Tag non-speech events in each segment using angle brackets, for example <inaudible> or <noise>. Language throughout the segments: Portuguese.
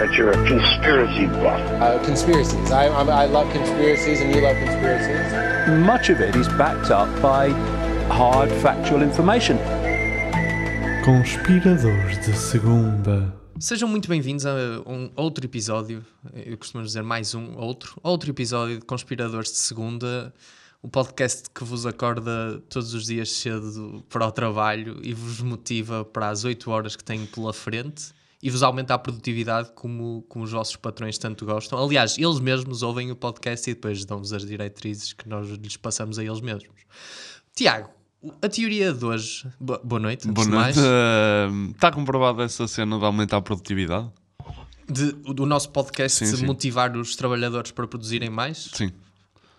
that you're a conspiracy buff. Uh, conspiracies. I, I'm, I love conspiracies, and you love conspiracies. much of it is backed up by hard factual information. Conspiradores de Segunda. Sejam muito bem-vindos a um outro episódio, eu costumo dizer mais um, outro, outro episódio de Conspiradores de Segunda, o podcast que vos acorda todos os dias cedo para o trabalho e vos motiva para as 8 horas que têm pela frente e vos aumenta a produtividade como, como os vossos patrões tanto gostam. Aliás, eles mesmos ouvem o podcast e depois dão-vos as diretrizes que nós lhes passamos a eles mesmos. Tiago, a teoria de hoje... Boa boa noite, Boa noite. mais. Está comprovada essa cena de aumentar a produtividade? de- do nosso podcast Sim, de sim. motivar os trabalhadores para produzirem mais? Sim.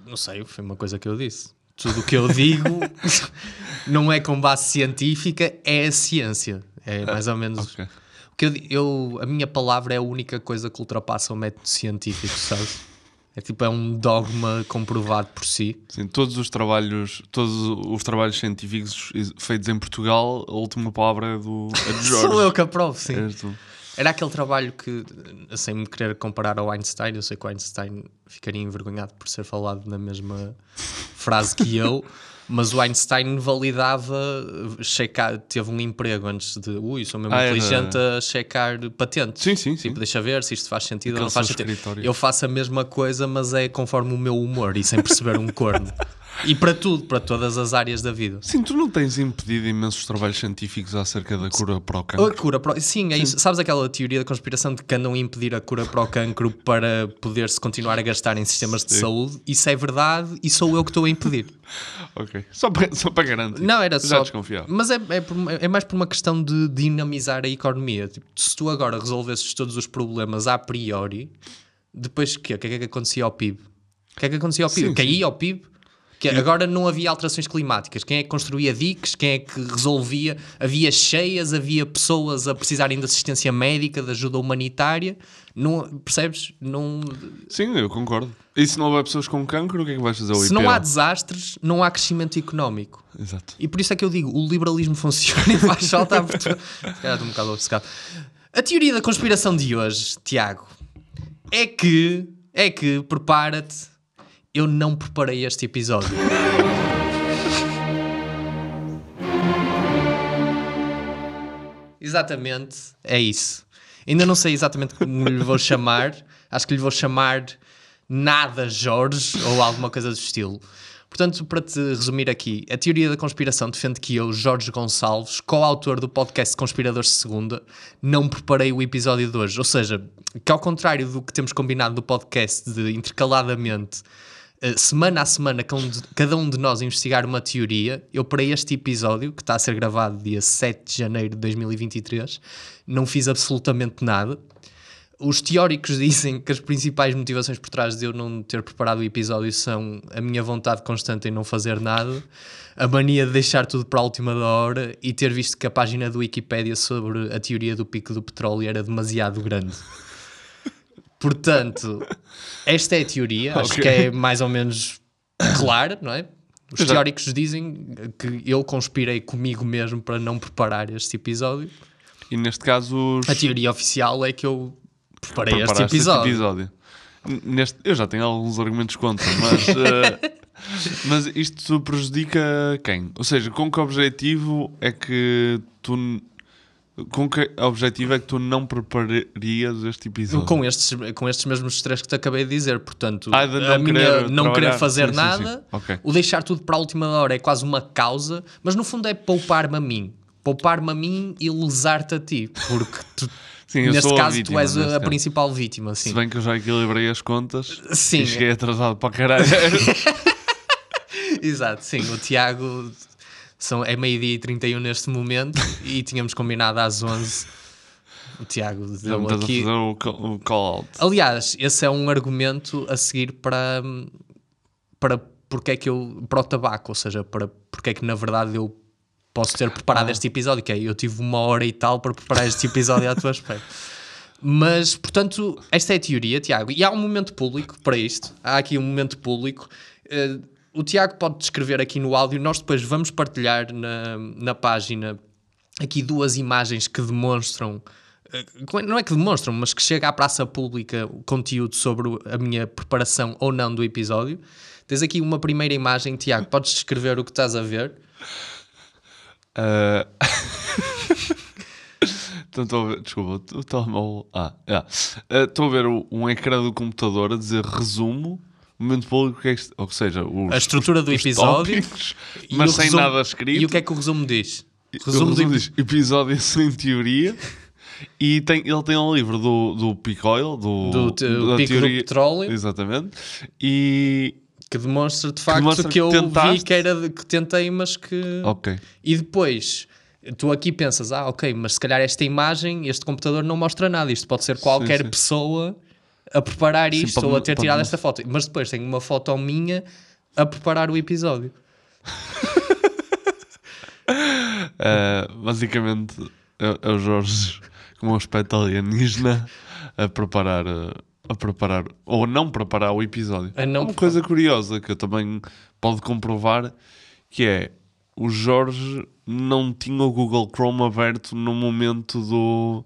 Não sei, foi uma coisa que eu disse. Tudo o que eu digo <laughs> não é com base científica, é a ciência. É mais ou menos. ok. O que eu, eu- a minha palavra é a única coisa que ultrapassa o método científico, sabes? É tipo, é um dogma comprovado por si. Sim, todos os trabalhos, todos os trabalhos científicos feitos em Portugal, a última palavra é do, é do <laughs> Jorge. Sou eu que aprovo, sim. Era aquele trabalho que, sem me querer comparar ao Einstein, eu sei que o Einstein ficaria envergonhado por ser falado na mesma frase que eu, <laughs> mas o Einstein validava, checar, teve um emprego antes de, ui, sou mesmo Ah, era- inteligente a checar patentes. Sim, sim, sim. Tipo, deixa ver se isto faz sentido ou não faz sentido. Eu faço a mesma coisa, mas é conforme o meu humor e sem perceber um corno. <laughs> E para tudo, para todas as áreas da vida. Sim, tu não tens impedido imensos trabalhos científicos acerca da cura para o cancro? A cura para o- Sim, é isso. Sabes aquela teoria da conspiração de que andam a impedir a cura para o cancro <laughs> para poder-se continuar a gastar em sistemas de Sim. saúde? Isso é verdade e sou eu que estou a impedir. <laughs> Ok. Só para, só para garantir. Não, era Já só. desconfiava. Mas é, é, por- é mais por uma questão de dinamizar a economia. Tipo, se tu agora resolvesses todos os problemas a priori, depois o quê? O que é que acontecia ao PIB? O que é que acontecia ao PIB? Sim, Caía ao PIB? Que agora não havia alterações climáticas. Quem é que construía diques? Quem é que resolvia? Havia cheias, havia pessoas a precisarem de assistência médica, de ajuda humanitária. Não, percebes? Não, Sim, eu concordo. E se não houver pessoas com cancro, o que é que vais fazer? Se não há desastres, não há crescimento económico. Exato. E por isso é que eu digo, o liberalismo <laughs> funciona e faz falta a Portugal. Estou um bocado obcecado. A teoria da conspiração de hoje, Tiago, é que, é que, prepara-te, eu não preparei este episódio. Exatamente, é isso. Ainda não sei exatamente como lhe vou chamar. Acho que lhe vou chamar Nada Jorge ou alguma coisa do estilo. Portanto, para te resumir aqui, a teoria da conspiração defende que eu, Jorge Gonçalves, coautor do podcast Conspiradores de Segunda, não preparei o episódio de hoje. Ou seja, que ao contrário do que temos combinado no podcast de intercaladamente semana a semana, cada um, de, nós investigar uma teoria. Eu, para este episódio, que está a ser gravado dia 7 de janeiro de 2023, não fiz absolutamente nada. Os teóricos <laughs> dizem que as principais motivações por trás de eu não ter preparado o episódio são a minha vontade constante em não fazer nada, a mania de deixar tudo para a última hora e ter visto que a página do Wikipédia sobre a teoria do pico do petróleo era demasiado grande. Portanto, esta é a teoria, acho que é mais ou menos clara, não é? Os Exato. teóricos dizem que eu conspirei comigo mesmo para não preparar este episódio. E neste caso, os... A teoria oficial é que eu preparei este episódio. N- Neste, eu já tenho alguns argumentos contra, mas, <laughs> eh, mas isto prejudica quem? Ou seja, com que objetivo é que tu. Com que objetivo é que tu não prepararias este episódio? Com estes, com estes mesmos três que te acabei de dizer, portanto, Ah, de não a minha querer não querer fazer Sim, sim, nada, sim. Ok. o deixar tudo para a última hora é quase uma causa, mas no fundo é poupar-me a mim. Poupar-me a mim e lesar-te a ti, porque tu, <laughs> Sim, neste caso vítima, tu és a, a principal vítima. Sim. Se bem que eu já equilibrei as contas Sim. e cheguei atrasado para caralho. <laughs> Exato, sim. O Tiago são, é meio-dia e 31 neste momento <laughs> e tínhamos combinado às 11. O Tiago deu aqui. fazer o call- o call-out. Aliás, esse é um argumento a seguir para, para porque é que eu para o tabaco, ou seja, para porque é que na verdade eu posso ter preparado este episódio, que é eu tive uma hora e tal para preparar este episódio à tua espera. Mas, portanto, esta é a teoria, Tiago. E há um momento público para isto. Há aqui um momento público. Eh, o Tiago pode descrever aqui no áudio. Nós depois vamos partilhar na, na página aqui duas imagens que demonstram. eh, Não é que demonstram, mas que chega à praça pública o conteúdo sobre a minha preparação ou não do episódio. Tens aqui uma primeira imagem, Tiago. Podes descrever o que estás a ver? Ah, <laughs> então estou a ver, desculpa, o telemóvel. Ah, yeah. Ah, estou a ver um ecrã do computador a dizer resumo, momento público, que é ou seja, os, A estrutura do episódio. tópicos, mas o sem resumo- nada escrito. E o que é que o resumo diz? O Resumo do resumo diz episódio <laughs> sem teoria. E tem, ele tem um livro do, do Peak Oil, do, Do te- da Pico do Petróleo. Exatamente. E. que demonstra de facto demonstra que, que eu vi tentaste. que era que tentei, mas que. Ok. E depois tu aqui pensas, ah, ok, mas se calhar esta imagem, este computador não mostra nada. Isto pode ser qualquer sim. pessoa a preparar Sim, isto pode ou a ter pode tirado esta foto. Mas depois tem uma foto minha a preparar o episódio. Uh, <laughs> basicamente é, é o Jorge com um aspecto alienígena a preparar uh, a preparar ou a não preparar o episódio. A não Uma coisa curiosa que eu também pode comprovar que é o Jorge não tinha o Google Chrome aberto no momento do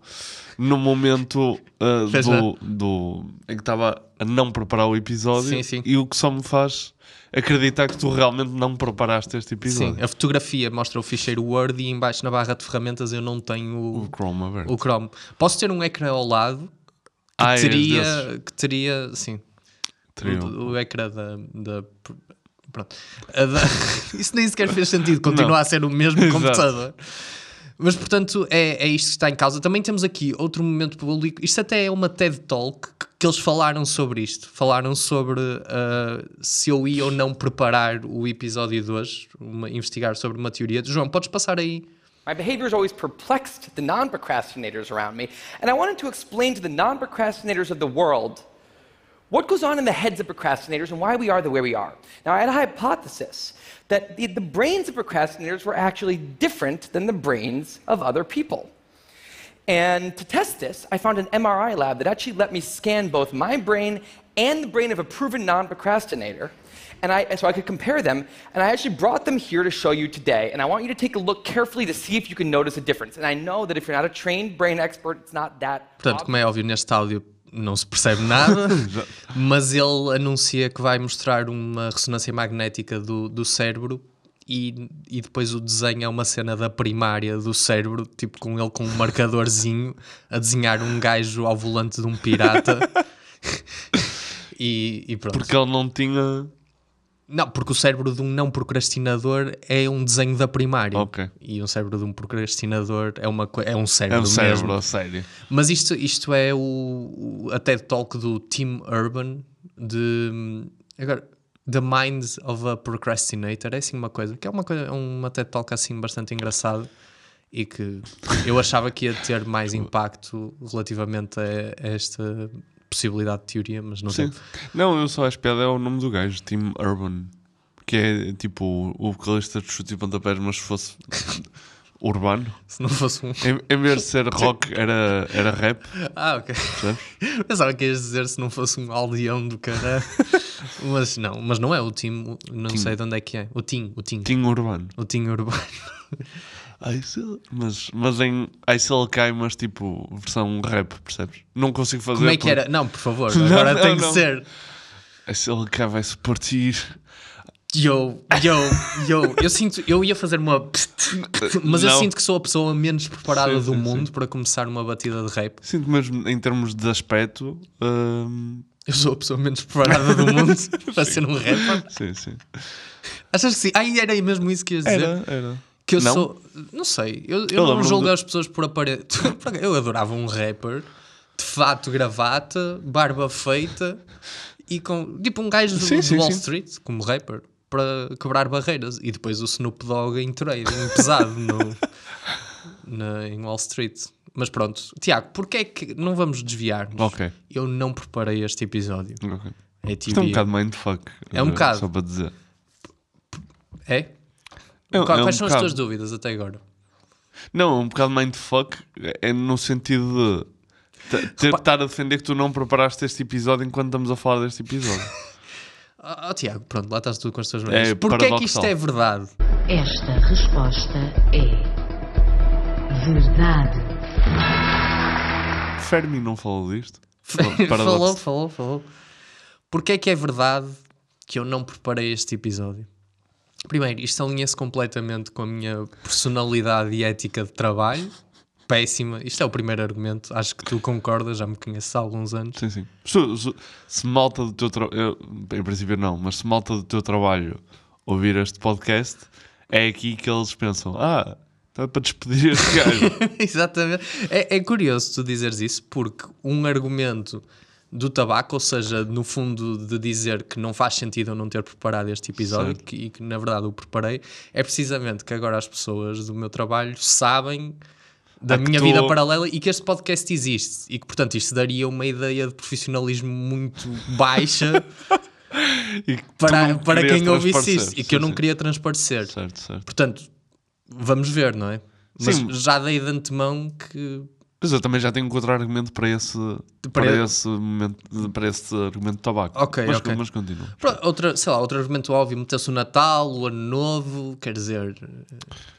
no momento uh, do, do em que estava a não preparar o episódio Sim, sim. e o que só me faz acreditar que tu realmente não preparaste este episódio. Sim, a fotografia mostra o ficheiro Word e embaixo na barra de ferramentas eu não tenho O Chrome aberto. o Chrome. Posso ter um ecrã ao lado que Ah, és teria, desses. que teria, sim, Teria o, o ecrã da, da- pronto. <laughs> Isso nem sequer fez sentido, continua Não. a ser o mesmo <laughs> Exato. computador. Mas portanto é, é isto que está em causa. Também temos aqui outro momento público. Isto até é uma TED Talk que, que eles falaram sobre isto. Falaram sobre ah, se eu ia ou não preparar o episódio de hoje, uma- investigar sobre uma teoria. João, podes passar aí? My behavior has always perplexed the non procrastinators around me, and I wanted to explain to the non procrastinators of the world what goes on in the heads of procrastinators and why we are the way we are. Now, I had a hypothesis that the, the brains of procrastinators were actually different than the brains of other people. And to test this, I found an MRI lab that actually let me scan both my brain and the brain of a proven non procrastinator. And I, so I could compare them, and I actually brought them here to show you today. And I want you to take a look carefully to see if you can notice a difference. And I know that if you're not a trained brain expert, it's not that. Portanto, como é óbvio, neste áudio não se percebe nada, <laughs> mas ele anuncia que vai mostrar uma ressonância magnética do, do cérebro e, e depois o desenho é uma cena da primária do cérebro, tipo com ele com um marcadorzinho a desenhar um gajo ao volante de um pirata. <laughs> <laughs> e, e pronto. Porque ele não tinha. Não, porque o cérebro de um não procrastinador é um desenho da primária. Ok. E um cérebro de um procrastinador é, uma, é um É cérebro, um cérebro, mesmo. sério. Mas isto, isto é o, o- a TED Talk do Tim Urban de agora The Mind of a Procrastinator, é assim uma coisa, que é uma, coisa, é uma TED Talk assim bastante engraçada e que eu achava que ia ter mais <laughs> impacto relativamente a, a esta possibilidade de teoria, mas não Sim. sei. Não, eu só acho piada é o nome do gajo, Tim Urban. Que é tipo o vocalista de chute e pontapés, mas se fosse <laughs> urbano. Se não fosse um. Em, em vez de ser rock, era, era rap. Ah, ok. Percebes? <laughs> Pensava que ias dizer se não fosse um aldeão do cara. <laughs> mas não, mas não é o Tim, não Tim. sei de onde é que é. O Tim, o Tim. Tim Urbano. O Tim Urbano. Mas, mas em ele cai, mas tipo versão rap, percebes? Não consigo fazer. Como é que porque- era? Não, por favor, <laughs> Não, agora não, tem que não. ser. Ele cai, vai-se partir. Yo, yo, yo. Eu sinto, eu ia fazer uma. <laughs> Mas eu Não. sinto que sou a pessoa menos preparada Sim, do sim, mundo sim. para começar uma batida de rap. Sinto mesmo em termos de aspecto. hum, Eu sou a pessoa menos preparada do mundo <laughs> para ser um rapper. sim, sim. Achas que sim? Ai, era mesmo isso que ias dizer? Era, era. Que eu Não? sou. Não sei. Eu, eu, Eu não julgo as pessoas por aparelho. <laughs> Eu adorava um rapper de fato, gravata, barba feita e com. Tipo um gajo do, Sim, do sim, Wall sim. Street, como rapper, para quebrar barreiras. E depois o Snoop Dogg em em pesado no, <laughs> na- em Wall Street. Mas pronto, Tiago, porquê é que. Não vamos desviar-nos. Ok. Eu não preparei este episódio. ok. É Isto é um bocado mindfuck. É um eh, bocado. Só para dizer. É? É- Qual- é um Quais são as bocado. tuas dúvidas até agora? Não, um bocado mindfuck é no sentido de te- <laughs> ter- estar a defender que tu não preparaste este episódio enquanto estamos a falar deste episódio. <laughs> Oh, Tiago, pronto, lá estás tu com as tuas maneiras. É Porquê é que isto é verdade? Esta resposta é verdade. Fermi não falou disto? falou, falou, falou. Porquê é que é verdade que eu não preparei este episódio? Primeiro, isto alinha-se completamente com a minha personalidade e ética de trabalho. Péssima. Isto é o primeiro argumento. Acho que tu concordas, já me conheces há alguns anos. Sim, sim. Se, se- se malta do teu trabalho, em princípio não, mas se malta do teu trabalho ouvir este podcast, é aqui que eles pensam: ah, está para despedir este gajo. <laughs> Exatamente. É, é curioso tu dizeres isso, porque um argumento do tabaco, ou seja, no fundo de dizer que não faz sentido eu não ter preparado este episódio Certo. que- e que na verdade o preparei, é precisamente que agora as pessoas do meu trabalho sabem da que minha tu- vida paralela e que este podcast existe e que portanto isto daria uma ideia de profissionalismo muito baixa <laughs> E para, para quem ouvisse isso transparecer. e que eu Sim, não sim. queria transparecer. Certo, certo. Portanto, vamos ver, não é? Mas Sim. já dei de antemão que Mas eu também já tenho um contra-argumento para esse, Para- para, esse momento, para esse argumento de tabaco. Ok, mas, ok. mas continua. Outra, sei lá, outro argumento óbvio, meteu-se o Natal, o Ano Novo, quer dizer,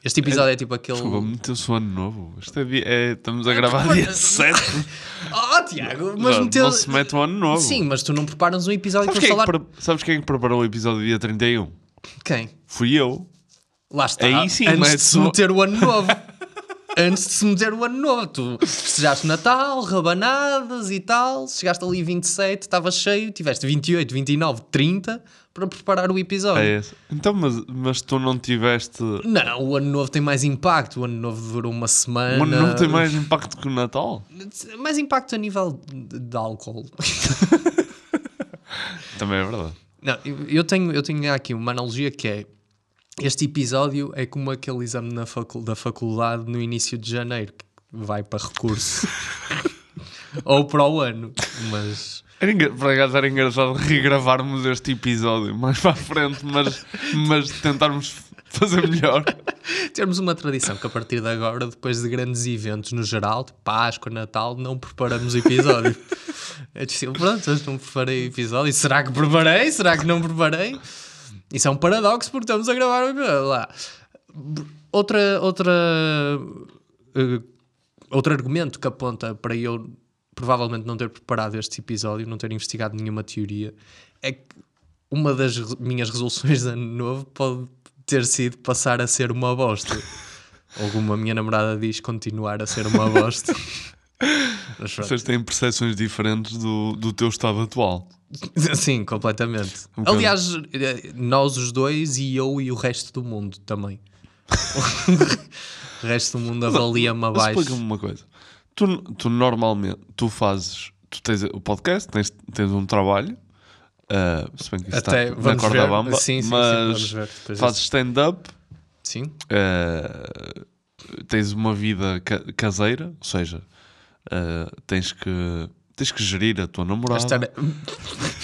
este episódio é, tipo aquele. Desculpa, meteu-se o ano novo. Isto é, é- estamos a gravar dia 7. <laughs> Oh, Tiago, mas meteu. Não se mete o ano novo. Sim, mas tu não preparas um episódio Sabes para quem, é falar. que sabes quem é que preparou o episódio dia 31? Quem? Fui eu. Lá está. Aí sim, antes de se meter o Ano Novo. <laughs> antes de se meter o Ano Novo. Tu festejaste Natal, rabanadas e tal. Chegaste ali 27, estava cheio. Tiveste 28, 29, 30 para preparar o episódio. É esse. Então, mas, mas tu não tiveste. Não, o Ano Novo tem mais impacto. O Ano Novo durou uma semana. O ano novo tem mais impacto que o Natal? Mais impacto a nível de, de álcool. <laughs> Também é verdade. Não, eu eu tenho, eu tenho aqui uma analogia que é este episódio é como aquele exame na facul- da faculdade no início de janeiro que vai para recurso <laughs> ou para o ano, mas Era engra- Por acaso era engraçado regravarmos este episódio mais para a frente, mas, mas tentarmos fazer melhor. temos uma tradição que a partir de agora, depois de grandes eventos no geral, de Páscoa, Natal, não preparamos episódio. <laughs> É difícil, pronto, hoje não preparei episódio. Será que preparei? Será que não preparei? Isso é um paradoxo porque estamos a gravar episódio. Lá. Outra, outra, eh, outro argumento que aponta para eu provavelmente não ter preparado este episódio, não ter investigado nenhuma teoria, é que uma das minhas resoluções de ano novo pode ter sido passar a ser uma bosta. Ou como a minha namorada diz, continuar a ser uma bosta. <laughs> Vocês têm percepções diferentes do, do teu estado atual. Sim, completamente. Um. Aliás, eh, nós os dois e eu e o resto do mundo também. o resto do mundo avalia-me abaixo. Explica-me uma coisa. Tu, tu normalmente, tu fazes, tu tens o podcast, tens, tens um trabalho, ah, se bem que isso Até está na vamos corda ver. bamba, Sim, sim, sim, mas vamos ver fazes stand-up, Sim. ah, tens uma vida ca- caseira, ou seja, ah, tens que tens que gerir a tua namorada. As tare- <laughs>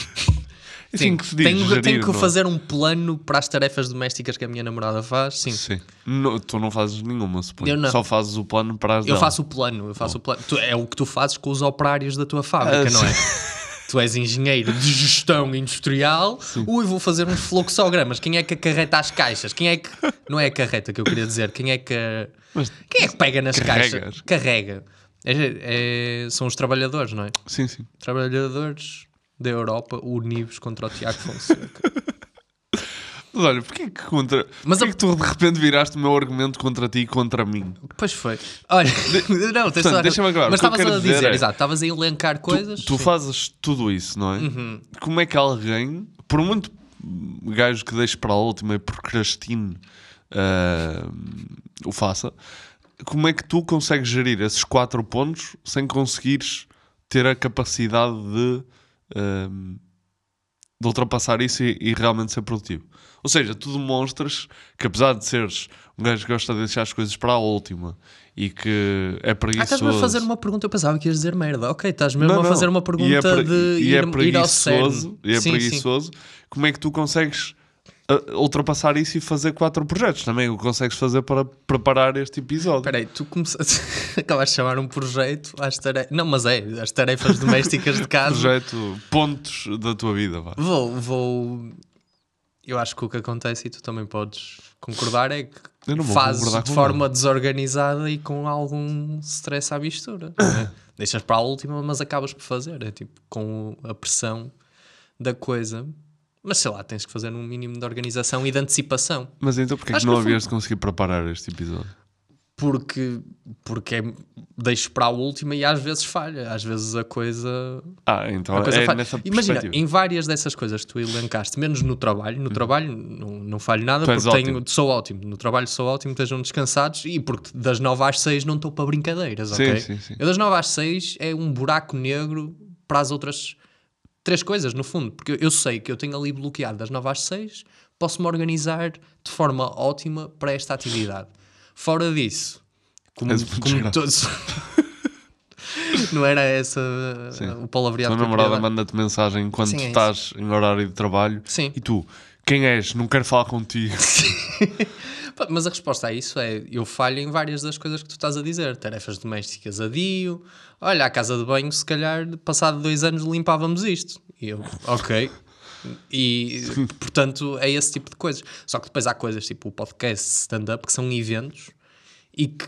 Sim, que se diz, tenho, gerir, tenho que não é? fazer um plano para as tarefas domésticas que a minha namorada faz. Sim. Sim. Não, tu não fazes nenhuma, suponho. Só fazes o plano para as Eu dela. faço o plano, eu faço o plano. Tu- é o que tu fazes com os operários da tua fábrica, Ah, não é? sim. <laughs> Tu és engenheiro de gestão industrial. Ui, vou fazer uns fluxogramas. Quem é que acarreta as caixas? Quem é que. Não é a carreta que eu queria dizer. Quem é que. Quem é que pega nas carregas. caixas? Carrega. É- é- são os trabalhadores, não é? Sim, sim. Trabalhadores da Europa unidos contra o Tiago Fonseca. <laughs> Mas olha, porquê que contra. Mas porquê a- que tu de repente viraste o meu argumento contra ti e contra mim? Pois foi. Olha, <laughs> não, tens Portanto, deixa-me acabar. Mas O que estavas a dizer dizer, é- exato, estavas a elencar coisas. Tu Sim. fazes tudo isso, não é? Uhum. Como é que alguém, por muito gajo que deixe para a última e procrastine ah, o faça, como é que tu consegues gerir esses quatro pontos sem conseguires ter a capacidade de, ah, de ultrapassar isso e, e realmente ser produtivo. Ou seja, tu demonstras que apesar de seres um gajo que gosta de deixar as coisas para a última e que é Ah, preguiçoso... estás-me a fazer uma pergunta, eu pensava que ias dizer merda. Ok, estás mesmo Não, a não. fazer uma E pergunta é pre- de e ir, é ir ao preguiçoso, cerne. E é Sim, sim. preguiçoso. Como é que tu consegues ultrapassar isso e fazer quatro projetos? Também o consegues fazer para preparar este episódio. Espera aí, tu começaste... <laughs> acabaste de chamar um projeto às tarefas... Não, mas é, as tarefas domésticas de casa. Projeto, pontos da tua vida, vá. Vou, vou... Eu acho que o que acontece, e tu também podes concordar, é que fazes de forma desorganizada e com algum stress à mistura. <coughs> é? Deixas para a última, mas acabas por fazer. É tipo, com a pressão da coisa. Mas sei lá, tens que fazer um mínimo de organização e de antecipação. Mas então porquê que não havias de conseguir preparar este episódio? Porque, porque é, deixo para a última e às vezes falha. Às vezes a coisa. Ah, então a coisa é falha. nessa Imagina, em várias dessas coisas que tu elencaste, menos no trabalho, no trabalho não, não falho nada Tu porque tenho, ótimo. sou ótimo. No trabalho sou ótimo, estejam descansados e porque das 9 às 6 não estou para brincadeiras, Sim, ok? sim, sim. Eu das 9 às 6 é um buraco negro para as outras três coisas, no fundo, porque eu sei que eu tenho ali bloqueado das 9 às 6, posso-me organizar de forma ótima para esta atividade. Fora disso, como, como todos. <laughs> não era essa Sim. o palavreado Tua que eu namorada manda-te mensagem enquanto Sim, é isso. estás em horário de trabalho Sim. e tu, quem és? Não quero falar contigo. <laughs> Mas a resposta a isso é: eu falho em várias das coisas que tu estás a dizer. Tarefas domésticas adio. Olha, a casa de banho, se calhar, passado dois anos, limpávamos isto. E eu, ok. E portanto, é esse tipo de coisas. Só que depois há coisas tipo o podcast stand-up que são eventos e que.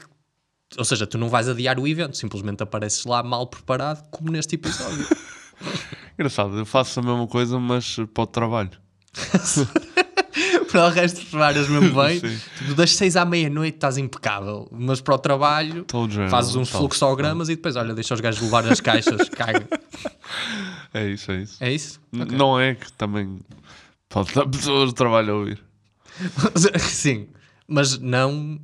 Ou seja, tu não vais adiar o evento, simplesmente apareces lá mal preparado, como neste episódio. <laughs> Engraçado, eu faço a mesma coisa, mas para o trabalho. <laughs> para o resto, preparas mesmo <laughs> bem. Tipo, das 6 à meia-noite estás impecável, mas para o trabalho Todo género, fazes uns tal. fluxogramas e depois, olha, deixa os gajos levar as caixas, <laughs> caga. É isso, é isso. É isso? N- Ok. Não é que também pode dar pessoas de trabalho a ouvir. <laughs> Sim, mas não,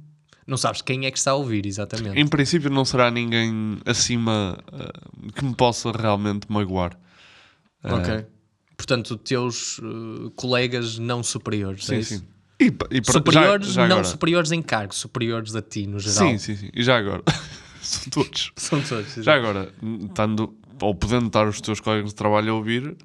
não sabes quem é que está a ouvir, exatamente. Em princípio, não será ninguém acima eh, que me possa realmente magoar. Eh, Ok. Portanto, teus uh, colegas não superiores, é Sim, isso? sim. E, e para- superiores, já- já não superiores em cargo, superiores a ti, no geral. Sim, sim, sim. E já agora? <laughs> São todos. <laughs> São todos. Já agora, estando, ou podendo estar os teus colegas de trabalho a ouvir.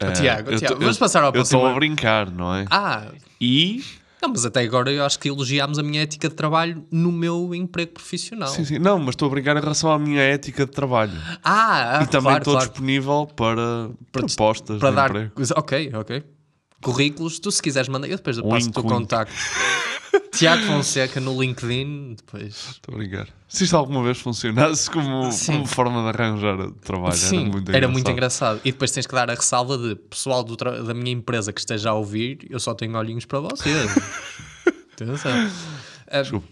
eh, Tiago, eu Tiago, tô- vamos eu- passar ao Eu estou próximo. a brincar, não é? Ah, E. não, mas até agora eu acho que elogiámos a minha ética de trabalho no meu emprego profissional. Sim, sim. Não, mas estou a brincar em relação à minha ética de trabalho. Ah, ah, e também claro, estou claro. disponível para, propostas para de dar. emprego. Ok, ok. Currículos, tu se quiseres mandar, eu depois eu passo o teu contacto. <laughs> <laughs> Tiago Fonseca no LinkedIn, depois. Estou a brincar. Se isto alguma vez funcionasse como, como forma de arranjar trabalho, Sim, era muito era engraçado. muito engraçado. E depois tens que dar a ressalva de pessoal da minha empresa que esteja a ouvir, eu só tenho olhinhos para vocês. <laughs> Atenção. Ah, Desculpa.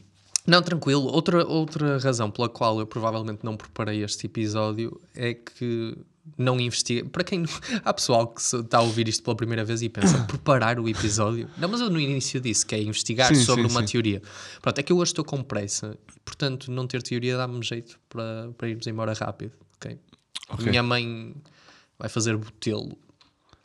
Não, tranquilo. Outra, outra razão pela qual eu provavelmente não preparei este episódio é que não investiguei. Para quem. <laughs> Há pessoal que está a ouvir isto pela primeira vez e pensa <coughs> preparar o episódio. Não, mas eu no início disse que é investigar Sim, sobre sim, uma sim. teoria. Pronto, é que eu hoje estou com pressa portanto, não ter teoria dá-me jeito para, para irmos embora rápido. ok? Ok. Minha mãe vai fazer botelo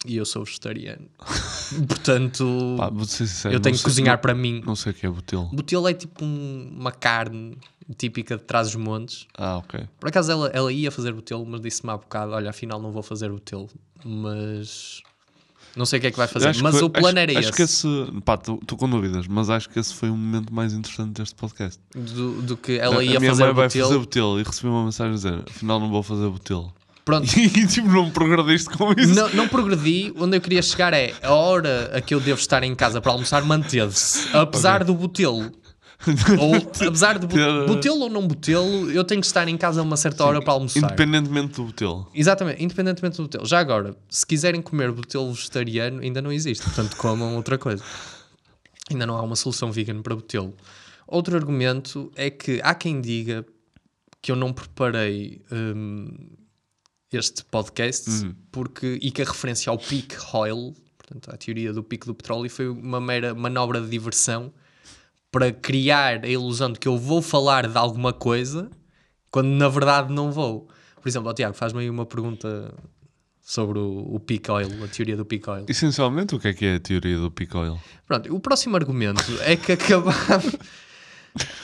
e eu sou vegetariano. <laughs> portanto, Pá, sincero, eu tenho que sei- cozinhar não- para mim. Não sei o que é botelo. Botelo é tipo um- uma carne típica de trás os montes. Ah, ok. Por acaso ela, ela ia fazer botelo, mas disse-me há bocado: olha, afinal não vou fazer botelo. Mas não sei o que é que vai fazer. Acho Mas o plano acho, era acho esse. que esse. Pá, estou com dúvidas, mas acho que esse foi o momento mais interessante deste podcast. Do, do que ela a, ia a minha fazer mãe vai botelo. fazer botelo e recebi uma mensagem a dizer: afinal não vou fazer botelo. Pronto. <laughs> E tipo, não progrediste com isso. Não, não progredi, onde eu queria chegar é a hora a que eu devo estar em casa para almoçar manteve-se. Apesar do botelo. <laughs> ou apesar de botelo ou não botelo, eu tenho que estar em casa a uma certa hora para almoçar. Independentemente do botelo. Exatamente, independentemente do botelo. Já agora, se quiserem comer botelo vegetariano, ainda não existe, portanto comam outra coisa. Ainda não há uma solução vegan para botelo. Outro argumento é que há quem diga que eu não preparei hum, este podcast porque, e que a referência ao peak oil, portanto, à teoria do pico do petróleo, foi uma mera manobra de diversão para criar a ilusão de que eu vou falar de alguma coisa quando na verdade não vou. Por exemplo, ó, Tiago, faz-me aí uma pergunta sobre o, o peak oil, a teoria do peak oil. Essencialmente, o que é que é a teoria do peak oil? Pronto, o próximo argumento é que acabámos,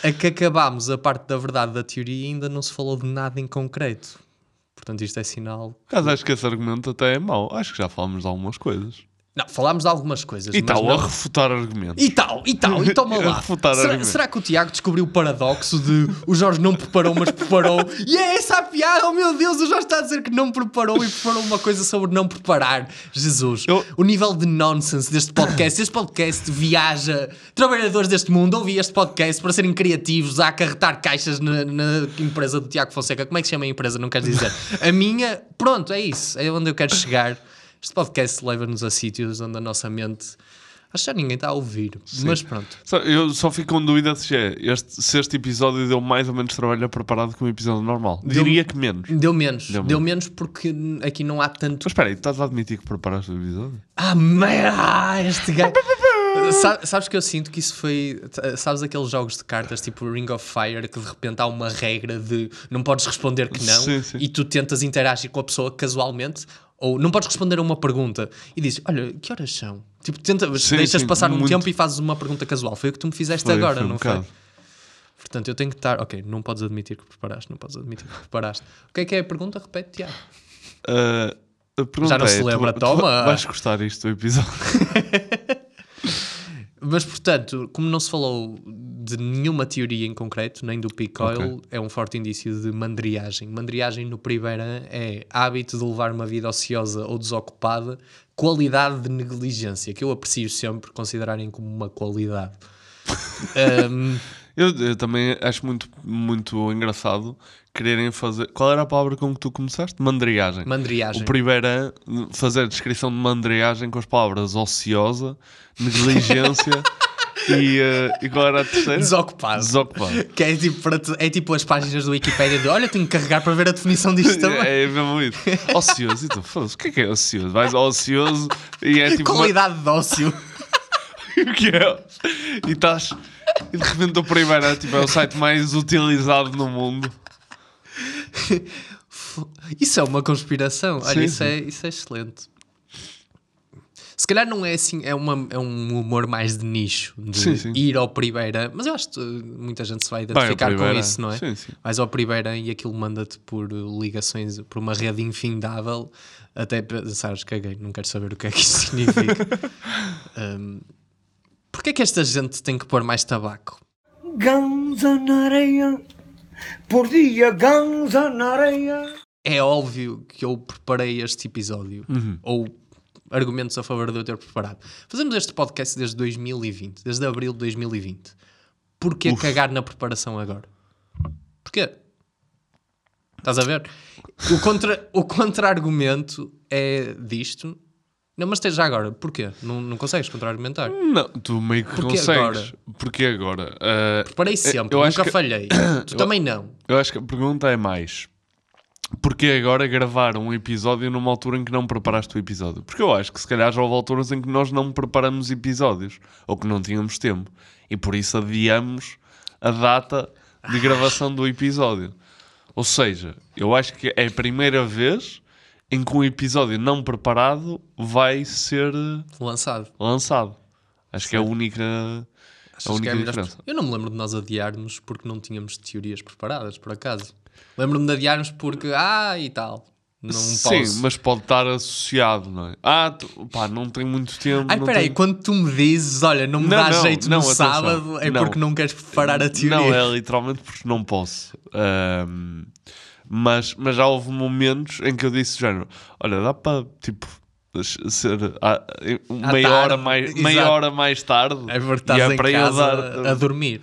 é que acabámos a parte da verdade da teoria e ainda não se falou de nada em concreto. Portanto, isto é sinal. Caso acho que esse argumento até é mau. Acho que já falamos de algumas coisas. Não, falámos de algumas coisas. E tal, não- a refutar argumentos. E tal, e tal, e <laughs> toma lá. refutar Será, argumentos. será que o Tiago descobriu o paradoxo de o Jorge não preparou, mas preparou? E é essa a piada, oh meu Deus, o Jorge está a dizer que não preparou e preparou uma coisa sobre não preparar. Jesus, o nível de nonsense deste podcast, este podcast viaja trabalhadores deste mundo, ouvi este podcast para serem criativos, a acarretar caixas na, na empresa do Tiago Fonseca. Como é que se chama a empresa? Não queres dizer? A minha, pronto, é isso, é onde eu quero chegar. Este podcast leva-nos a sítios onde a nossa mente. Acho que já ninguém está a ouvir, mas pronto. Só- eu só fico com dúvida se, é este, se este episódio deu mais ou menos trabalho preparado que um episódio normal. Deu- Diria que menos. Deu menos. Deu Deu, menos porque aqui não há tanto. Mas espera aí, estás a admitir que preparaste o episódio? Ah, merda! Este gajo. Sa- sabes que eu sinto que isso foi. Sabes aqueles jogos de cartas tipo Ring of Fire que de repente há uma regra de não podes responder que não Sim, sim. e tu tentas interagir com a pessoa casualmente ou não podes responder a uma pergunta e dizes: Olha, que horas são? Tipo, tenta, Sim, deixas sim, passar um muito. tempo e fazes uma pergunta casual. Foi o que tu me fizeste Foi, agora, foi um não bocado. foi? Portanto, eu tenho que estar. Ok, não podes admitir que preparaste, não podes admitir que preparaste. O que é que é a pergunta? Repete, Tiago. Pergunta Já não se é, lembra, tu, toma. Tu vais gostar isto do episódio? <laughs> Mas, portanto, como não se falou de nenhuma teoria em concreto, nem do peak oil, Ok. é um forte indício de mandriagem. Mandriagem, no primeiro é hábito de levar uma vida ociosa ou desocupada, qualidade de negligência, que eu aprecio sempre considerarem como uma qualidade. <laughs> Um, Eu, eu também acho muito, muito engraçado quererem fazer. Qual era a palavra com que tu começaste? Mandriagem. Mandriagem. O primeiro é fazer a descrição de mandriagem com as palavras ociosa, negligência <laughs> e, eh, e qual era a terceira? Desocupado. Desocupado. que é tipo, é tipo as páginas do Wikipedia de olha, tenho que carregar para ver a definição disto <laughs> também. É, é mesmo isso. Ocioso. E tu, foda-se, o que é que é ocioso? Vais ao ocioso e é <laughs> tipo. uma- Qualidade de ócio. o que é? E estás. E de repente o primeiro é, tipo, é o site mais utilizado no mundo. <laughs> Isso é uma conspiração. Olha, isso, sim. É, isso é excelente. Se calhar não é assim, é, uma, é um humor mais de nicho, de Sim, sim. ir ao primeira, mas eu acho que muita gente se vai identificar com isso, não é? Sim, sim. Vais ao primeira e aquilo manda-te por ligações, por uma rede infindável, até pensares, caguei, não quero saber o que é que isso significa. <laughs> um, Porquê é que esta gente tem que pôr mais tabaco? Ganza na areia, por dia ganza na areia. é óbvio que eu preparei este episódio Uhum. ou argumentos a favor de eu ter preparado. Fazemos este podcast desde 2020, desde abril de 2020. Porquê Uf. cagar na preparação agora? Porquê? Estás a ver? O contra- o contra-argumento é disto. Não, mas esteja agora. Porquê? Não, não consegues contra-argumentar? Não, tu meio que Porquê consegues. agora? Porquê agora? Ah, Preparei sempre, eu nunca que- falhei. <coughs> Tu eu- também não. Eu acho que a pergunta é mais. Porquê agora gravar um episódio numa altura em que não preparaste o episódio? Porque eu acho que se calhar já houve alturas em que nós não preparamos episódios ou que não tínhamos tempo e por isso adiamos a data de gravação do episódio. Ou seja, eu acho que é a primeira vez em que um episódio não preparado vai ser Lançado. lançado. Acho que é a única, Achas a que única é diferença. Eu não me lembro de nós adiarmos porque não tínhamos teorias preparadas, por acaso. Lembro-me de adiarmos porque, ah, e tal. Não Sim, posso. mas pode estar associado, não é? Ah, tu, pá, não tenho muito tempo. Ai, peraí, tenho- quando tu me dizes, olha, não me Não, dá não, jeito não, no atenção. sábado, é porque não queres preparar a teoria. Não, é literalmente porque não posso. Ahm, mas, mas já houve momentos em que eu disse, género, olha, dá para, tipo, ser ah, À meia, tarde, hora mais, exato. meia hora mais tarde. É E é para eu casa dar- a dormir.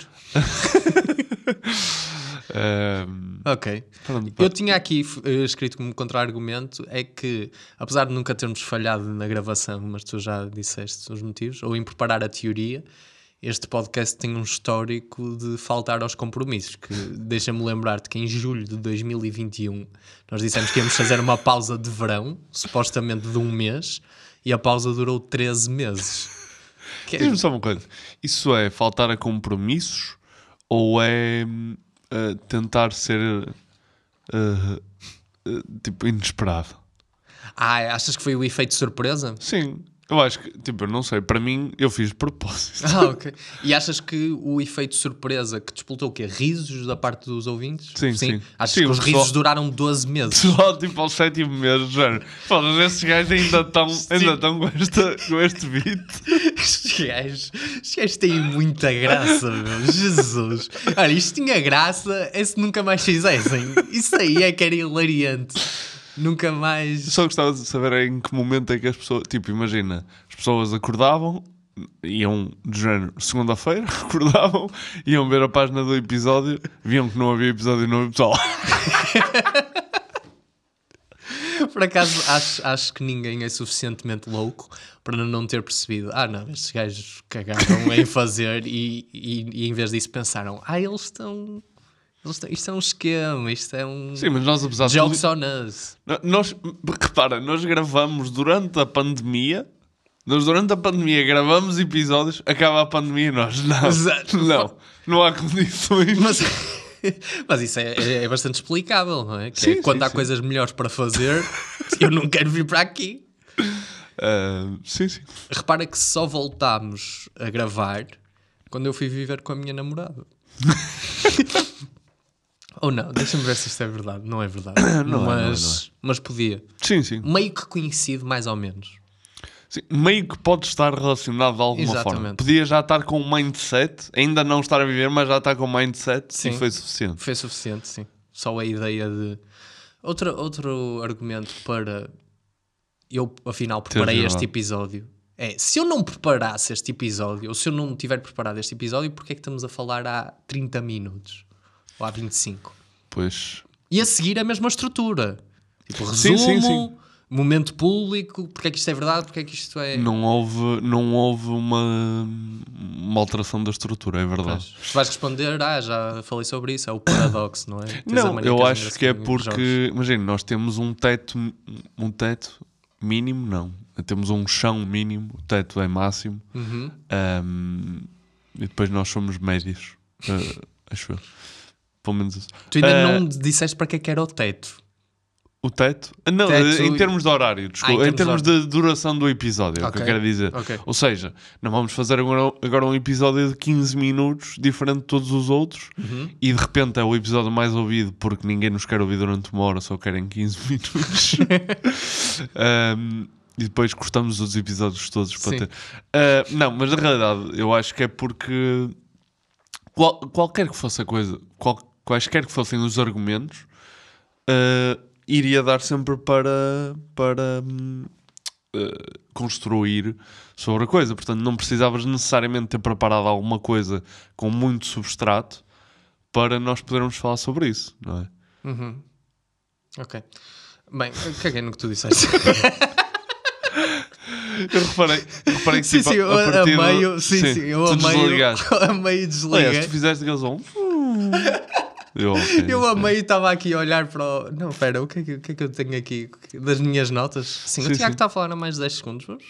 Ahm, <laughs> Ok. pronto. Eu tinha aqui eh, escrito como contra-argumento é que, apesar de nunca termos falhado na gravação, mas tu já disseste os motivos, ou em preparar a teoria, este podcast tem um histórico de faltar aos compromissos, que deixa-me lembrar-te que em julho de 2021 nós dissemos que íamos fazer uma pausa de verão, supostamente de um mês, e a pausa durou 13 meses. Que é- Diz-me só uma coisa: isso é faltar a compromissos ou é ah, tentar ser ah, ah, tipo inesperado? Ah, achas que foi o efeito surpresa? Sim. Eu acho que, tipo, eu não sei, para mim eu fiz de propósito. Ah, <laughs> ok. E achas que o efeito surpresa que despoltou o quê? Risos da parte dos ouvintes? Sim, sim. Achas Sim, que os risos duraram 12 meses? Só tipo ao sétimo mês, género. Foda-se, esses gajos ainda estão ainda estão com, esta, com este beat. <laughs> Estes gajos, estes gajos têm muita graça, meu. Jesus. Olha, isto tinha graça é se nunca mais fizessem. Isso aí é que era hilariante. Nunca mais. Só gostava de saber em que momento é que as pessoas. Tipo, imagina, as pessoas acordavam, iam do género, segunda-feira, <laughs> acordavam, iam ver a página do episódio, viam que não havia episódio novo, pessoal. <laughs> Por acaso, acho, acho que ninguém é suficientemente louco para não ter percebido. Ah, não, estes gajos cagaram em fazer e, e, e em vez disso pensaram: ah, eles estão. Isto é um esquema, isto é um. Sim, mas nós, apesar de Jokes tudo- on us. No- Nós, repara, nós gravamos durante a pandemia. Nós durante a pandemia gravamos episódios, acaba a pandemia e nós não. Exato. <laughs> Não, não há condições. Mas, <laughs> mas isso é, é- é bastante explicável, não é? Que é Sim, quando sim, há sim. coisas melhores para fazer, <laughs> eu não quero vir para aqui. Ah, sim, sim. Repara que só voltámos a gravar quando eu fui viver com a minha namorada. Ou não, deixa-me ver se isto é verdade. Não é verdade. <coughs> Não é, não é, mas, não mas podia. Sim, sim. Meio que conhecido, mais ou menos. Sim, meio que pode estar relacionado de alguma Exatamente. forma. Podia já estar com um mindset, ainda não estar a viver, mas já está com um mindset Sim. e foi suficiente. Foi suficiente, sim. Só a ideia de. Outra, outro argumento para eu, afinal, preparei este episódio é: se eu não preparasse este episódio, ou se eu não tiver preparado este episódio, porque é que estamos a falar há 30 minutos? Ou há 25? Pois. E a seguir a mesma estrutura. Tipo, Sim, resumo, sim, sim. momento público, porque é que isto é verdade, porque é que isto é. Não houve, não houve uma, uma alteração da estrutura, é verdade. Pois. Tu vais responder, ah, já falei sobre isso, é o paradoxo, não é? <coughs> Tens Não, eu acho mulheres que é porque, imagina, nós temos um teto, um teto mínimo, não. Temos um chão mínimo, o teto é máximo. Uhum. Ahm, e depois nós somos médios. ah, acho eu. Pelo menos isso. Tu ainda Ah, não disseste para que é que era o teto. O teto? Ah, Não, Teto em termos de horário, desculpa. Ah, em em termos termos de duração do episódio, é o que eu quero dizer. ok. Ou seja, não vamos fazer agora, agora um episódio de 15 minutos, diferente de todos os outros, Uhum. e de repente é o episódio mais ouvido porque ninguém nos quer ouvir durante uma hora, só querem 15 minutos. <laughs> Um, e depois cortamos os episódios todos para Sim. ter. Ah, não, mas na realidade eu acho que é porque qual- qualquer que fosse a coisa, qual- quaisquer que fossem os argumentos, ah, iria dar sempre para, para ah, construir sobre a coisa. Portanto, não precisavas necessariamente ter preparado alguma coisa com muito substrato para nós podermos falar sobre isso, não é? Uhum. Ok. Bem, caguei no que tu disseste. <laughs> Eu reparei, eu reparei que sim, tipo, sim, eu a, a partir do- amei, sim, sim, eu amei, <laughs> amei e desliguei. Aliás, tu fizeste gasão. Eu, ok, Eu amei e estava aqui a olhar para o... Não, espera, o que, é que, o que é que eu tenho aqui das minhas notas? Sim, Sim, o Tiago está a falar há mais de 10 segundos. Vamos,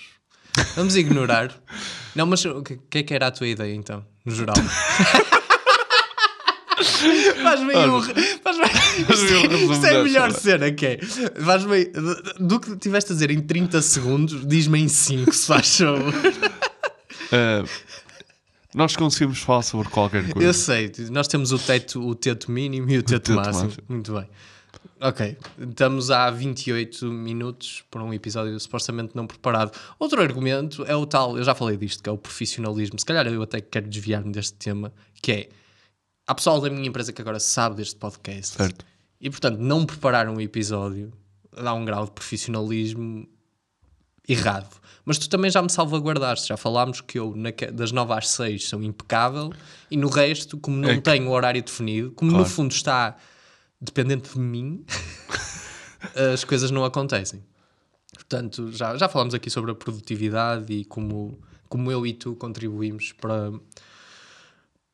vamos ignorar. <laughs> Não, mas o que, que é que era a tua ideia então, no geral? <laughs> Faz-me aí um... Faz-me um isto, resumo isto é a melhor cena que é. Faz-me aí- Do que tiveste a dizer em 30 segundos, diz-me em 5, se faz favor. Ah, <laughs> nós conseguimos falar sobre qualquer coisa. Eu sei, nós temos o teto, o teto mínimo e o teto, teto máximo. máximo. Muito bem. Ok, estamos há 28 minutos para um episódio supostamente não preparado. Outro argumento é o tal, eu já falei disto, que é o profissionalismo. Se calhar eu até quero desviar-me deste tema, que é há pessoal da minha empresa que agora sabe deste podcast. Certo. E portanto, não preparar um episódio dá um grau de profissionalismo errado. Mas tu também já me salvaguardaste. Já falámos que eu, naque- das 9 às 6, sou impecável e no resto, como não É que- tenho o horário definido, como no Claro. fundo está dependente de mim, <laughs> as coisas não acontecem. Portanto, já, já falámos aqui sobre a produtividade e como, como eu e tu contribuímos para,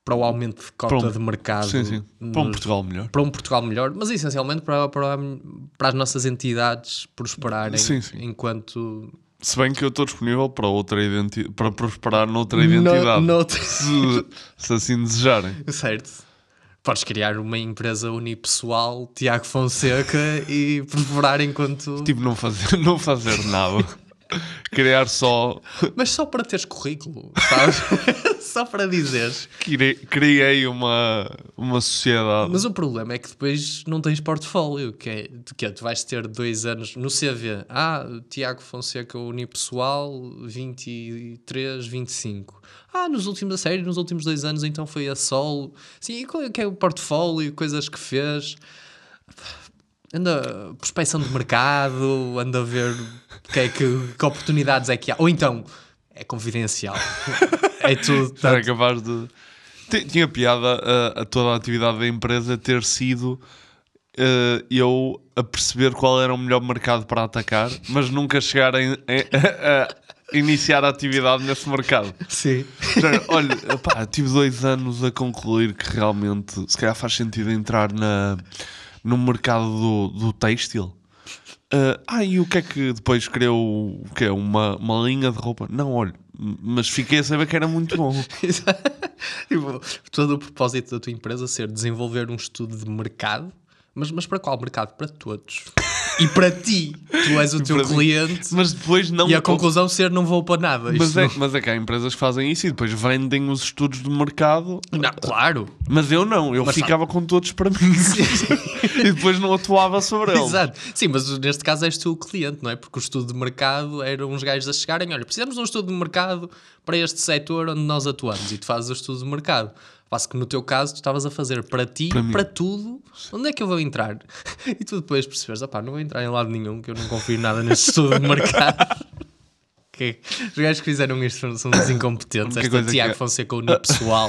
para o aumento de cota um- de mercado. Sim, sim. Para um Portugal melhor. para um Portugal melhor, mas essencialmente para, para, para as nossas entidades prosperarem sim. enquanto Se bem que eu estou disponível para outra identi para prosperar noutra No- identidade. noutra- Se, se assim desejarem. <laughs> certo. Podes criar uma empresa unipessoal, Tiago Fonseca, e perforar enquanto. Tipo, não fazer, <laughs> não fazer nada. Criar só. Mas só para teres currículo, sabes? <laughs> só para dizeres. Criei, uma, uma sociedade. Mas o problema é que depois não tens portfólio, que é, que é tu vais ter dois anos no CV. Ah, Tiago Fonseca unipessoal, 23, 25. Ah, nos últimos, a sério, nos últimos dois anos então foi a solo. Sim, e qual é que é o portfólio, coisas que fez. Anda prospecção de mercado, anda a ver que, é que, que oportunidades é que há. Ou então, é confidencial. <laughs> é tudo. Era capaz de. Ti- Tinha piada a, a toda a atividade da empresa ter sido eh, eu a perceber qual era o melhor mercado para atacar, mas nunca chegar a, a- a iniciar a atividade nesse mercado. Sim. Já, Olha, pá, tive dois anos a concluir que realmente se calhar faz sentido entrar na, no mercado do, do têxtil. Ah, ah, e o que é que depois criou o que é, uma, uma linha de roupa? Não, olha, mas fiquei a saber que era muito bom. <laughs> Tipo, todo o propósito da tua empresa ser desenvolver um estudo de mercado, mas, mas para qual mercado? Para todos. E para ti, tu és o teu para mim. cliente. Mas depois não. E a conclusão ser não vou para nada. Mas é, não- mas é que há empresas que fazem isso e depois vendem os estudos do mercado. Não, claro. Mas eu não, eu Mas ficava com todos para mim. <laughs> e depois não atuava sobre eles. Exato. Sim, mas neste caso és tu o cliente, não é? Porque o estudo de mercado eram uns gajos a chegarem, olha, precisamos de um estudo de mercado para este setor onde nós atuamos e tu fazes o estudo de mercado. Passo que no teu caso tu estavas a fazer para ti, Para para, tudo, onde é que eu vou entrar? <laughs> E tu depois percebes, opá, não vou entrar em lado nenhum, que eu não confio nada neste estudo de mercado. <laughs> Que Os gajos que fizeram isto são- uns incompetentes. <laughs> Esta coisa que Tiago é- Fonseca unipessoal.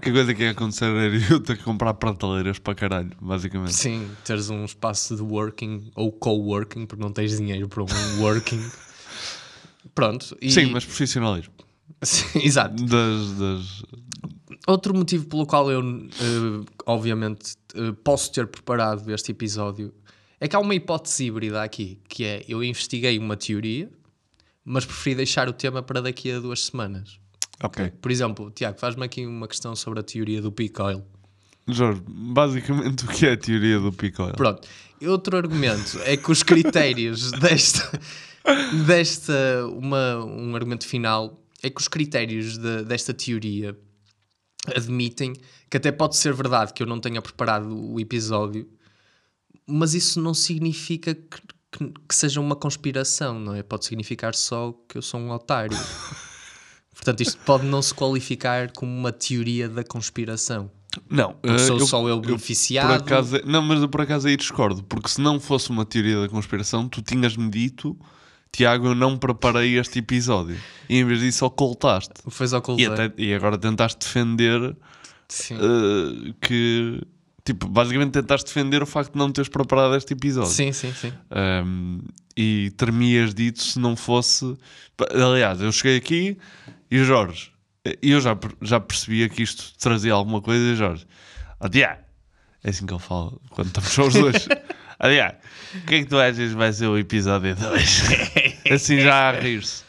Que coisa que ia acontecer era eu ter que comprar prateleiras para caralho, basicamente. Sim, teres um espaço de working ou co-working, porque não tens dinheiro para um working. Pronto. e- Sim, mas profissionalismo. Sim, exato. Das, das... Outro motivo pelo qual eu, eh, obviamente, eh, posso ter preparado este episódio é que há uma hipótese híbrida aqui, que é eu investiguei uma teoria, mas preferi deixar o tema para daqui a duas semanas. Ok. Por exemplo, Tiago, faz-me aqui uma questão sobre a teoria do peak oil. Jorge, basicamente o que é a teoria do peak oil? Pronto. Outro argumento é que os critérios <laughs> desta, desta uma, um argumento final é que os critérios de- desta teoria admitem que até pode ser verdade que eu não tenha preparado o episódio, mas isso não significa que, que- que seja uma conspiração, não é? Pode significar só que eu sou um otário. <laughs> Portanto, isto pode não se qualificar como uma teoria da conspiração. Não, eh, sou só eu por beneficiado. acaso, não, mas eu por acaso aí discordo, porque se não fosse uma teoria da conspiração, tu tinhas-me dito, Tiago, eu não preparei este episódio. E em vez disso, ocultaste. Foi só E, até- e agora tentaste defender eh, que. Tipo, basicamente tentaste defender o facto de não teres preparado este episódio. Sim, sim, sim. Um, e ter-me-ias dito se não fosse. Aliás, eu cheguei aqui e Jorge, e eu já, já percebia que isto trazia alguma coisa. E Jorge, oh, é assim que ele fala quando estamos só os dois. <laughs> Tiago, o que é que tu achas que vai ser o episódio 2? <laughs> assim já a rir-se.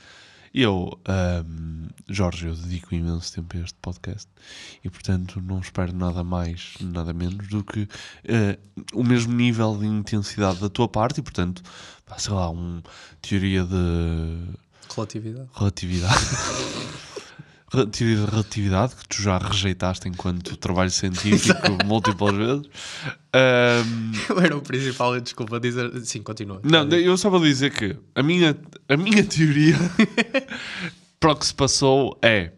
Eu, um, Jorge, eu dedico imenso tempo a este podcast e, portanto, não espero nada mais, nada menos do que eh, o mesmo nível de intensidade da tua parte e, portanto, sei lá, uma teoria de Relatividade. relatividade. <laughs> Teoria de relatividade que tu já rejeitaste enquanto trabalho científico <laughs> múltiplas vezes. Um, Eu era o principal, desculpa dizer. Sim, continua. não, eu só vou dizer que a minha, a minha teoria <laughs> para o que se passou é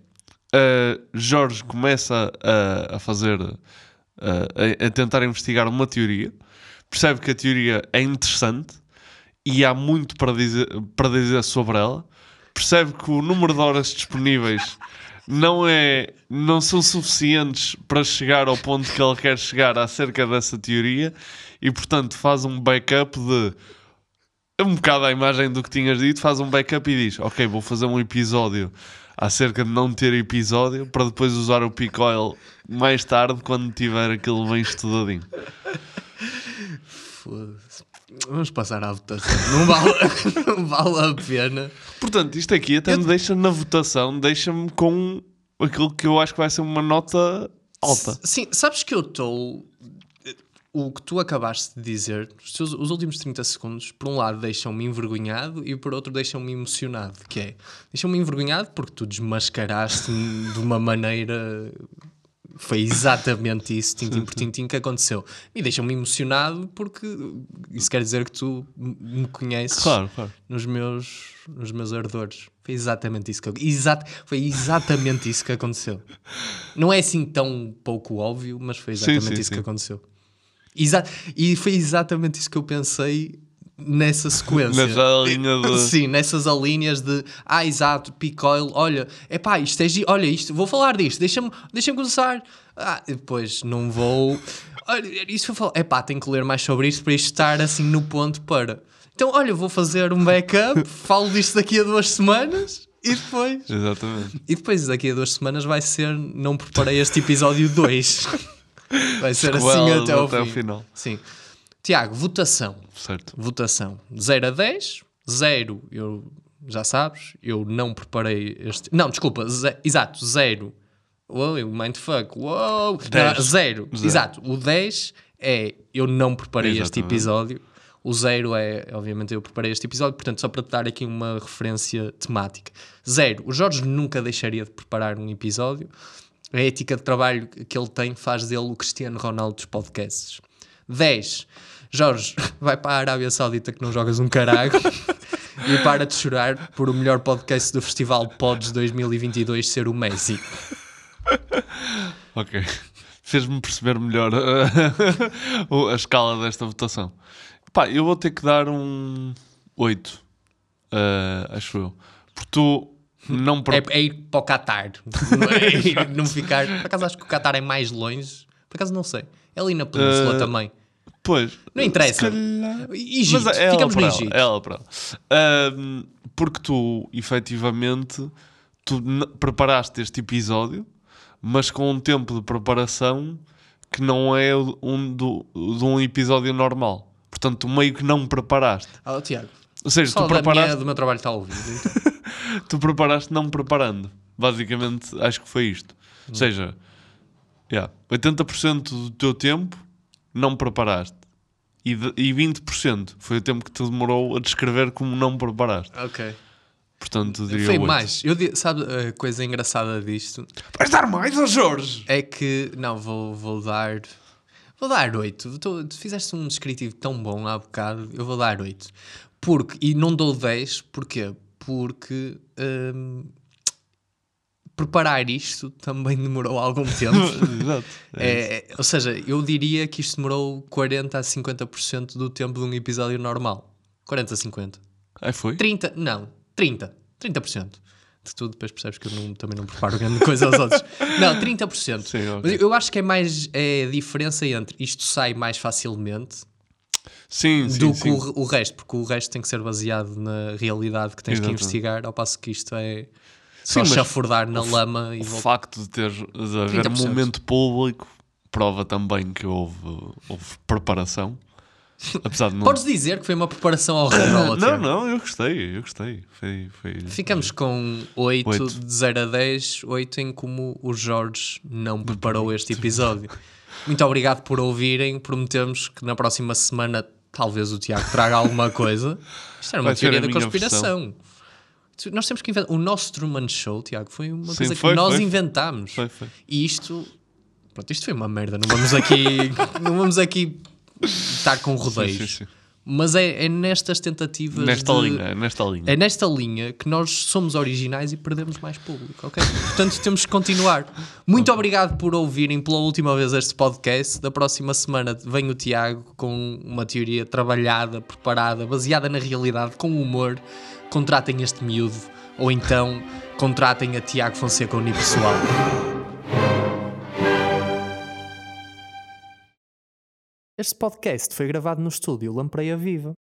uh, Jorge começa a, a fazer uh, a, a tentar investigar uma teoria, percebe que a teoria é interessante e há muito para dizer, para dizer sobre ela, percebe que o número de horas disponíveis não é não são suficientes para chegar ao ponto que ele quer chegar acerca dessa teoria e portanto faz um backup de um bocado à imagem do que tinhas dito, faz um backup e diz: Ok, vou fazer um episódio acerca de não ter episódio para depois usar o peak oil mais tarde quando tiver aquilo bem estudadinho. Foda-se. Vamos passar à votação. Não vale, <laughs> não vale a pena. Portanto, isto aqui até me deixa na votação, deixa-me com aquilo que eu acho que vai ser uma nota alta. S- Sim, sabes que eu estou. O que tu acabaste de dizer, os, teus- os últimos 30 segundos, por um lado deixam-me envergonhado e por outro deixam-me emocionado. Que é, deixam-me envergonhado porque tu desmascaraste-me de uma maneira. Foi exatamente isso, <laughs> tintim por tintim, que aconteceu. E deixam-me emocionado porque isso quer dizer que tu me conheces Claro, claro. nos meus, nos meus ardores. Foi exatamente isso que exato, foi exatamente isso que aconteceu. Não é assim tão pouco óbvio, mas foi Sim, exatamente sim, isso sim. que aconteceu. Exa e foi exatamente isso que eu pensei nessa sequência. Nessa linha de- <laughs> Sim, nessas alíneas de ah, exato, Picoil, olha, é pá, isto é olha isto, vou falar disto, deixa-me deixa começar. Ah, depois não vou. Olha, isso eu falo, é pá, tenho que ler mais sobre isto para isto estar assim no ponto para. Então, olha, vou fazer um backup, <laughs> falo disto daqui a duas semanas e depois. Exatamente. E depois, daqui a duas semanas, vai ser. Não preparei este episódio 2. <laughs> Vai ser assim Sequela até ao, até ao fim. final. Sim. Tiago, votação. Certo. Votação. 0 a 10. 0, eu já sabes, eu não preparei este. Não, desculpa, ze- exato, 0. Uou, mindfuck. Uou! Dez. 0. Zero. Exato. O 10 é eu não preparei este Exatamente. episódio. O 0 é, obviamente, eu preparei este episódio, portanto, só para te dar aqui uma referência temática. 0. O Jorge nunca deixaria de preparar um episódio. A ética de trabalho que ele tem faz dele o Cristiano Ronaldo dos podcasts. 10. Jorge, vai para a Arábia Saudita que não jogas um caralho e para de chorar por o melhor podcast do Festival Pods 2022 ser o Messi. Ok. Fez-me perceber melhor uh, <laughs> o- a escala desta votação. Pá, eu vou ter que dar um 8. uh, acho eu. Porque tu não. pro- É, é ir para o Qatar. Não, é não ficar. Por acaso acho que o Qatar é mais longe. Por acaso não sei. É ali na Península Uh, também. Pois. Não interessa. calhar- Egito. Mas é ela Ficamos no ela, Egito. é ela para ela. Ahm, porque tu, efetivamente, tu preparaste este episódio, mas com um tempo de preparação que não é um do, de um episódio normal. Portanto, tu meio que não preparaste. Oh, Tiago. Ou seja, tu preparaste, minha, do meu trabalho está ouvido. Então. <laughs> tu preparaste não preparando. Basicamente, acho que foi isto. Ou seja, yeah, 80% do teu tempo não preparaste. E, de, e 20% foi o tempo que te demorou a descrever como não preparaste. ok. Portanto, diria Foi oito. mais. Eu, sabe a coisa engraçada disto? Vais dar mais ao Jorge? É que. Não, vou, vou dar. Vou dar 8. Tu, tu fizeste um descritivo tão bom há bocado, eu vou dar 8. Porque, e não dou 10, porquê? Porque hum, preparar isto também demorou algum <laughs> tempo. Exato. É É, é, ou seja, eu diria que isto demorou 40 a 50% do tempo de um episódio normal. 40 a 50. Aí foi? 30, não, 30. 30%. De tudo, depois percebes que eu não- também não preparo grande coisa aos outros. <laughs> Não, 30%. Sim, ok. Mas eu acho que é mais é a diferença entre isto sai mais facilmente Sim, sim, do sim. que o, o resto, porque o resto tem que ser baseado na realidade que tens Exatamente. que investigar, ao passo que isto é Sim, mas chafurdar na lama e O voltar. facto de ter de haver 30%. momento público prova também que houve, houve preparação. <laughs> Apesar de não. Podes dizer que foi uma preparação horrível. <coughs> não, não, eu gostei, eu gostei. Foi, foi, Ficamos com 8, Oito. de 0 a 10, 8 em como o Jorge não preparou <laughs> este episódio. Muito obrigado por ouvirem. Prometemos que na próxima semana talvez o Tiago traga alguma coisa. Isto era uma Vai teoria da conspiração. Tu- Nós temos que inventar. O nosso Truman Show, Tiago, foi uma Sim, coisa foi, que nós foi. inventámos. Foi, foi. E isto. Pronto, isto foi uma merda. Não vamos aqui. <laughs> não vamos aqui estar com rodeios. Sim, sim. Mas é, é nestas tentativas. Nesta de- linha, nesta linha. é nesta linha que nós somos originais e perdemos mais público, ok? Portanto, <laughs> temos que continuar. Muito obrigado por ouvirem pela última vez este podcast. Da próxima semana vem o Tiago com uma teoria trabalhada, preparada, baseada na realidade, com humor. Contratem este miúdo ou então contratem a Tiago Fonseca Unipessoal. Este podcast foi gravado no estúdio Lampreia Viva.